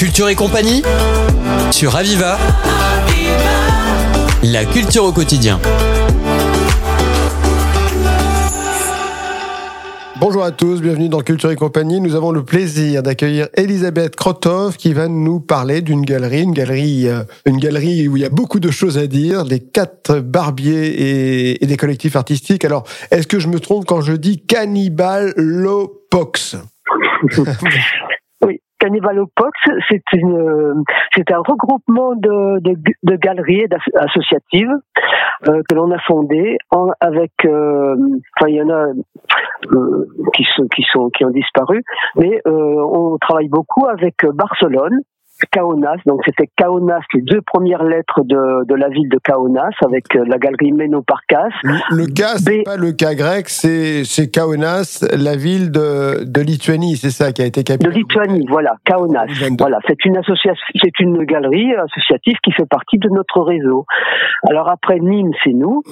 Culture et compagnie sur Aviva. La culture au quotidien. Bonjour à tous, bienvenue dans Culture et compagnie. Nous avons le plaisir d'accueillir Elisabeth Krotov qui va nous parler d'une galerie, une galerie, euh, une galerie où il y a beaucoup de choses à dire, des quatre barbiers et, des collectifs artistiques. Alors, est-ce que je me trompe quand je dis Cannibal Lopox? Cannibalopox, c'est une, c'est un regroupement de, de, de galeries associatives euh, que l'on a fondé en, avec, euh, enfin il y en a euh, qui sont qui sont qui ont disparu, mais euh, on travaille beaucoup avec Barcelone Kaunas. Donc c'était Kaunas, les deux premières lettres de, de la ville de Kaunas avec euh, la galerie Ménoparkas. Le, le cas, c'est pas le cas grec, c'est c'est Kaunas, la ville de, de Lituanie, c'est ça qui a été capitale. De Lituanie, voilà, Kaunas. Voilà, c'est une association, c'est une galerie associative qui fait partie de notre réseau. Alors après Nîmes, c'est nous.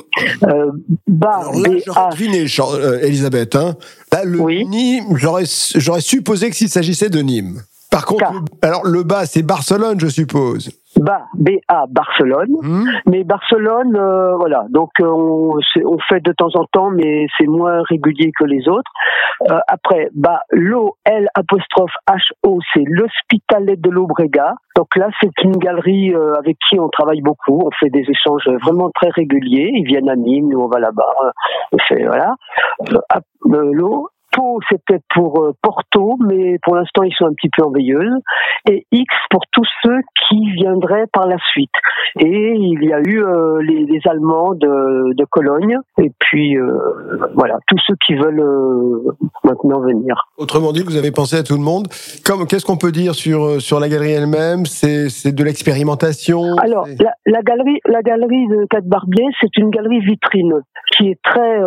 Euh, Bar, Alors là, deviné, euh, Elisabeth. Hein. Là, le oui. Nîmes, j'aurais j'aurais supposé que s'il s'agissait de Nîmes. Par contre, alors le bas, c'est Barcelone, je suppose. Bas, B-A, Barcelone. Hmm. Mais Barcelone, euh, voilà. Donc euh, on, on, fait de temps en temps, mais c'est moins régulier que les autres. Euh, après, bah, l'O, L apostrophe H-O, c'est l'Hospitalet de l'Obrega. Donc là, c'est une galerie avec qui on travaille beaucoup. On fait des échanges vraiment très réguliers. Ils viennent à Nîmes, nous on va là-bas. On fait voilà. L'O, c'était pour euh, Porto, mais pour l'instant, ils sont un petit peu en veilleuse. Et X pour tous ceux qui viendraient par la suite. Et il y a eu euh, les, Allemands de, de, Cologne, puis euh, voilà, tous ceux qui veulent maintenant venir. Autrement dit, vous avez pensé à tout le monde. Comme, qu'est-ce qu'on peut dire sur, sur la galerie elle-même? C'est, c'est de l'expérimentation? Alors, la, la, galerie, la galerie de Quatre Barbier, c'est une galerie vitrine qui est très...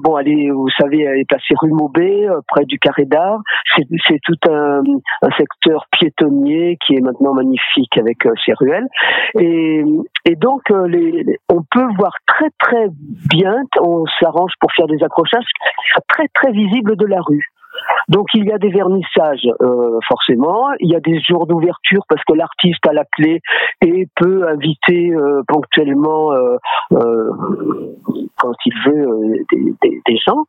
bon, elle est, vous savez, elle est c'est rue Maubé, euh, près du Carré d'Art. C'est tout un, un, secteur piétonnier qui est maintenant magnifique avec euh, ses ruelles. Et, et donc, euh, les, on peut voir très très bien, on s'arrange pour faire des accrochages, très très visible de la rue. Donc il y a des vernissages euh, forcément, il y a des jours d'ouverture parce que l'artiste a la clé et peut inviter euh, ponctuellement euh, quand il veut des, des, des, gens.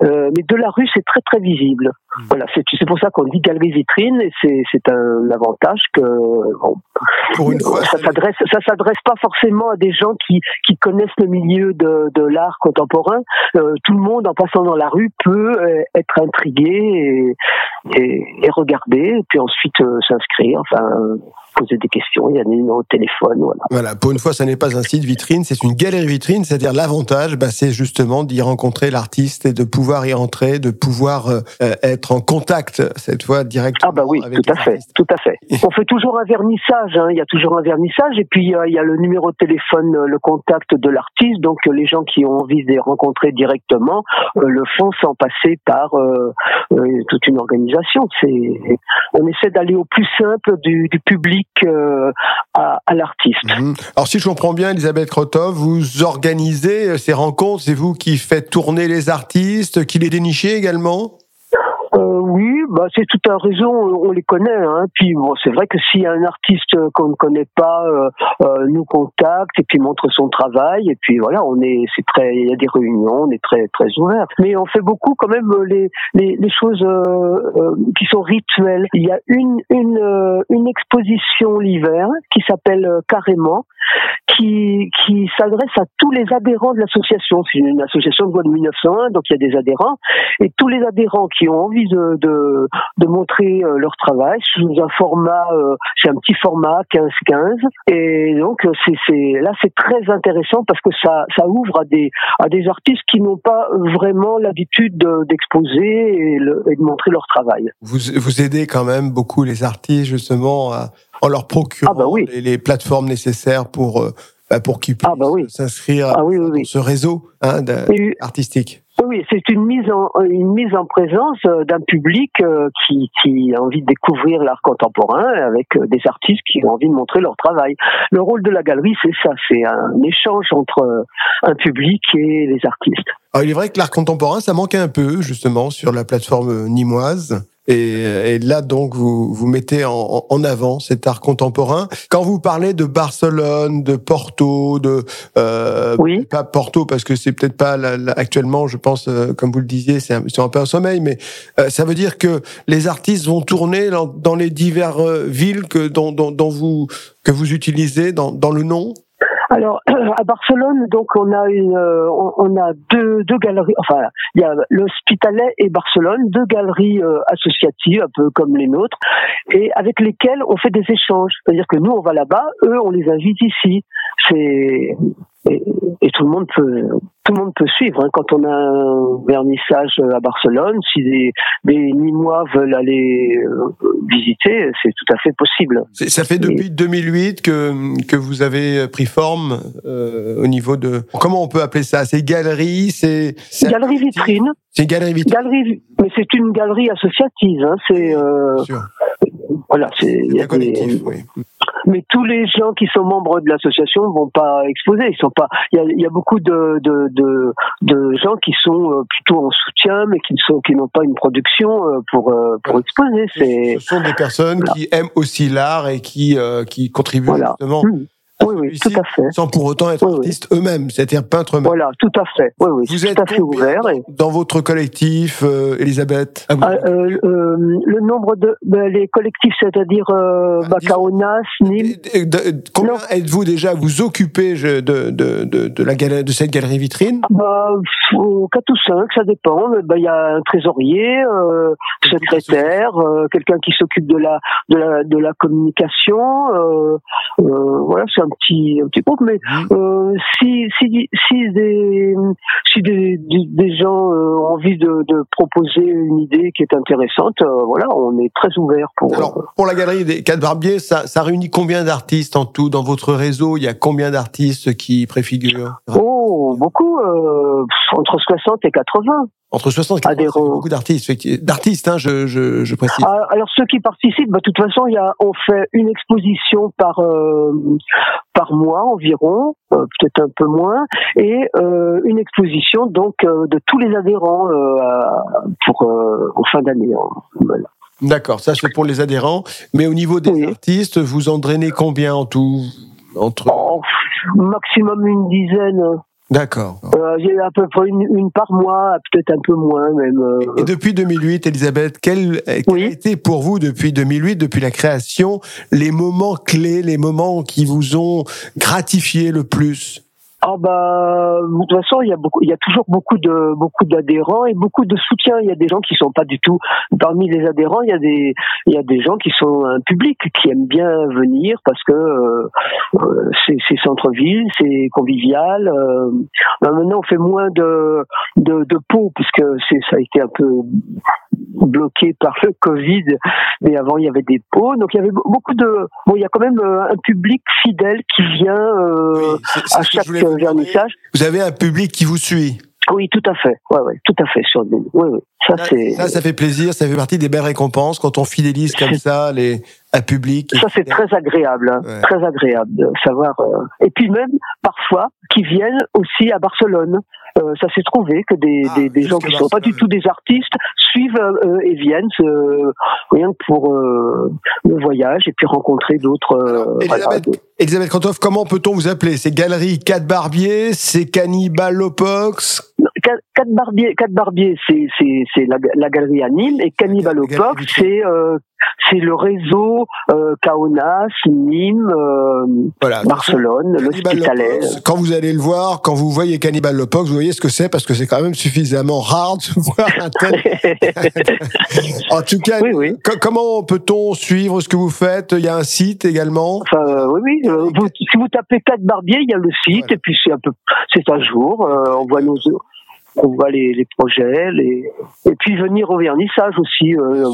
Mais de la rue c'est très très visible. Mmh. Voilà, c'est pour ça qu'on dit galerie vitrine et c'est un avantage que bon, ça s'adresse ça s'adresse pas forcément à des gens qui qui connaissent le milieu de, de l'art contemporain. tout le monde en passant dans la rue peut être intrigué et, et, regarder, et puis ensuite euh, s'inscrire, enfin poser des questions, il y a des numéros de téléphone. Voilà. voilà, pour une fois, ça n'est pas un site vitrine, c'est une galerie vitrine, c'est-à-dire l'avantage, bah, c'est justement d'y rencontrer l'artiste et de pouvoir y rentrer, de pouvoir euh, être en contact cette fois directement. Ah bah oui, tout à fait, tout à fait. On fait toujours un vernissage, hein, il y a toujours un vernissage, et puis il y a le numéro de téléphone, le contact de l'artiste, donc les gens qui ont envie de les rencontrer directement le font sans passer par euh, toute une organisation. C'est, on essaie d'aller au plus simple du, du public euh, à, l'artiste. Mhm. Alors si je comprends bien, Elisabeth Krotov, vous organisez euh, ces rencontres, c'est vous qui faites tourner les artistes, qui les dénichez également? Euh, oui, bah c'est tout un réseau, on les connaît. Hein. Puis bon, c'est vrai que si un artiste qu'on ne connaît pas euh, euh, nous contacte et puis montre son travail, et puis voilà, on est, c'est très, il y a des réunions, on est très très ouvert. Mais on fait beaucoup quand même les les, les choses euh, qui sont rituelles. Il y a une une une exposition l'hiver qui s'appelle carrément, qui qui s'adresse à tous les adhérents de l'association. C'est une association de loi de 1901, donc il y a des adhérents et tous les adhérents qui ont envie de, de, de montrer euh, leur travail sous un format, euh, c'est un petit format 15-15. Et donc, euh, c'est, là, c'est très intéressant parce que ça, ça ouvre à des, à des artistes qui n'ont pas vraiment l'habitude d'exposer et, de montrer leur travail. Vous, vous aidez quand même beaucoup les artistes, justement, en leur procurant ah bah oui. les, plateformes nécessaires pour, bah, pour qu'ils ah bah puissent s'inscrire ah oui, dans ce réseau hein, artistique. Oui, c'est une mise en une mise en présence euh, d'un public euh, qui, qui a envie de découvrir l'art contemporain avec euh, des artistes qui ont envie de montrer leur travail. Le rôle de la galerie, c'est ça, c'est un échange entre un public et les artistes. Alors, il est vrai que l'art contemporain, ça manque un peu justement sur la plateforme nimoise. Et, et, là, donc, vous, vous mettez en, en, avant cet art contemporain. Quand vous parlez de Barcelone, de Porto, de euh, oui. pas Porto parce que c'est peut-être pas actuellement, je pense, euh, comme vous le disiez, c'est un, un, peu un sommeil, mais euh, ça veut dire que les artistes vont tourner dans, dans les diverses villes que dont, dont, dont, vous que vous utilisez dans, dans le nom? Alors à Barcelone, donc on a une, euh, on a deux, deux galeries. Enfin, il y a l'Hospitalet et Barcelone, deux galeries euh, associatives, un peu comme les nôtres, et avec lesquelles on fait des échanges. C'est-à-dire que nous on va là-bas, eux on les invite ici. C'est et, et, tout le monde peut tout le monde peut suivre hein. quand on a un vernissage à Barcelone si des, des Nîmois veulent aller euh, visiter c'est tout à fait possible. Ça fait depuis 2008 que que vous avez pris forme euh, au niveau de comment on peut appeler ça? C'est galerie c'est galerie vitrine. C'est galerie vitrine. Galerie mais c'est une galerie associative hein. c'est euh, voilà c'est collectif oui mais tous les gens qui sont membres de l'association vont pas exposer. Ils sont pas. Il y a, y a beaucoup de, de, de, de, gens qui sont euh, plutôt en soutien, mais qui ne sont qui n'ont pas une production euh, pour euh, pour exposer. C'est. Ce sont des personnes voilà. qui aiment aussi l'art et qui qui contribuent voilà. justement. Mmh. Oui, tout à fait. Sans pour autant être oui, artistes oui. eux-mêmes, c'est-à-dire peintres eux-mêmes. Voilà, tout à fait. Oui, oui, Vous êtes tout à fait ouvert. Et... Dans votre collectif, euh, Elisabeth ah, euh, euh, Le nombre de ben, les collectifs, c'est-à-dire Ah, Bacaonas, Nîmes. Combien êtes-vous déjà vous occupez de, de, de, de, la galerie, de cette galerie vitrine? Bah, 4 ou 5, ça dépend. Il bah, y a un trésorier, secrétaire, quelqu'un qui s'occupe de la, de la de la communication. Voilà, c'est un petit un petit groupe. Mais mmh. si si si des si des, des, des gens ont envie de, de, proposer une idée qui est intéressante, voilà, on est très ouvert pour. Alors pour la galerie des quatre barbiers, ça, ça réunit combien d'artistes en tout dans votre réseau? Il y a combien d'artistes qui préfigurent? Oh, beaucoup, euh, entre 60 et 80. Entre 60 et 80, Adhérents. beaucoup d'artistes, d'artistes, hein, je, je, je précise. Ah, alors ceux qui participent, bah, de toute façon, y a, on fait une exposition par euh, par mois environ, euh, peut-être un peu moins, et euh, une exposition donc de tous les adhérents pour en fin d'année. Voilà. D'accord, ça c'est pour les adhérents. Mais au niveau des Oui. artistes, vous en drainez combien en tout entre... Oh, maximum une dizaine. D'accord. Euh, J'ai à peu près une, une par mois, peut-être un peu moins même. euh. Et depuis 2008, Elisabeth, quel, quel Oui. a été pour vous depuis 2008, depuis la création, les moments clés, les moments qui vous ont gratifié le plus? Ah bah de toute façon il y a beaucoup il y a toujours beaucoup de beaucoup d'adhérents et beaucoup de soutien. Il y a des gens qui sont pas du tout parmi les adhérents. Il y a des il y a des gens qui sont un public qui aiment bien venir parce que euh, c'est c'est centre-ville c'est convivial. Euh, bah, maintenant on fait moins de de, de pots puisque c'est ça a été un peu bloqué par le Covid mais avant il y avait des pots donc il y avait beaucoup de bon il y a quand même euh, un public fidèle qui vient euh, Oui, à chaque vernissage Vous avez un public qui vous suit? oui, tout à fait. Ouais, ouais, tout à fait sur. Oui, oui. Ça. Ça, ça fait plaisir, ça fait partie des belles récompenses quand on fidélise comme ça les, un public. Ça, c'est très agréable, hein. Ouais. très agréable de savoir. euh, Et puis même parfois qui viennent aussi à Barcelone. Euh, ça s'est trouvé que des, Ah, des, des gens qui sont pas du tout des artistes suivent euh, et viennent euh, rien que pour euh, le voyage et puis rencontrer d'autres. euh, voilà, Elisabeth, Elisabeth Krantov, comment peut-on vous appeler? C'est Galerie 4 Barbier, c'est Cannibalopox Quatre quatre barbiers, quatre barbiers, c'est c'est c'est la, la galerie à Nîmes et Cannibal au La Pop, galerie c'est euh, c'est le réseau euh, Kaunas, Nîmes, euh, Voilà. Barcelone, l'Hospitalet. Quand vous allez le voir, quand vous voyez Cannibal Lopox, vous voyez ce que c'est parce que c'est quand même suffisamment rare de voir un tel. en tout cas, oui, oui. co- comment peut-on suivre ce que vous faites? Il y a un site également? Enfin, euh, oui, oui. euh, vous- si vous tapez quatre barbiers, il y a le site Voilà. et puis c'est un peu, c'est un jour. euh, on voit nos, on voit les, les projets, les, et puis venir au vernissage aussi. euh,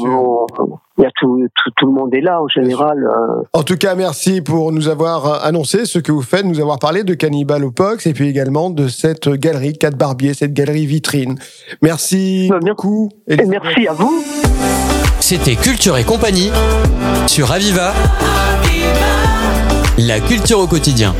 y a tout, tout, tout le monde est là en général. euh, En tout cas, merci pour nous avoir euh, annoncé ce que vous faites, nous avoir parlé de Cannibal Opox et puis également de cette galerie 4 Barbier, cette galerie vitrine. Merci Euh, merci. beaucoup. et merci à vous. C'était Culture et compagnie sur Aviva. La culture au quotidien.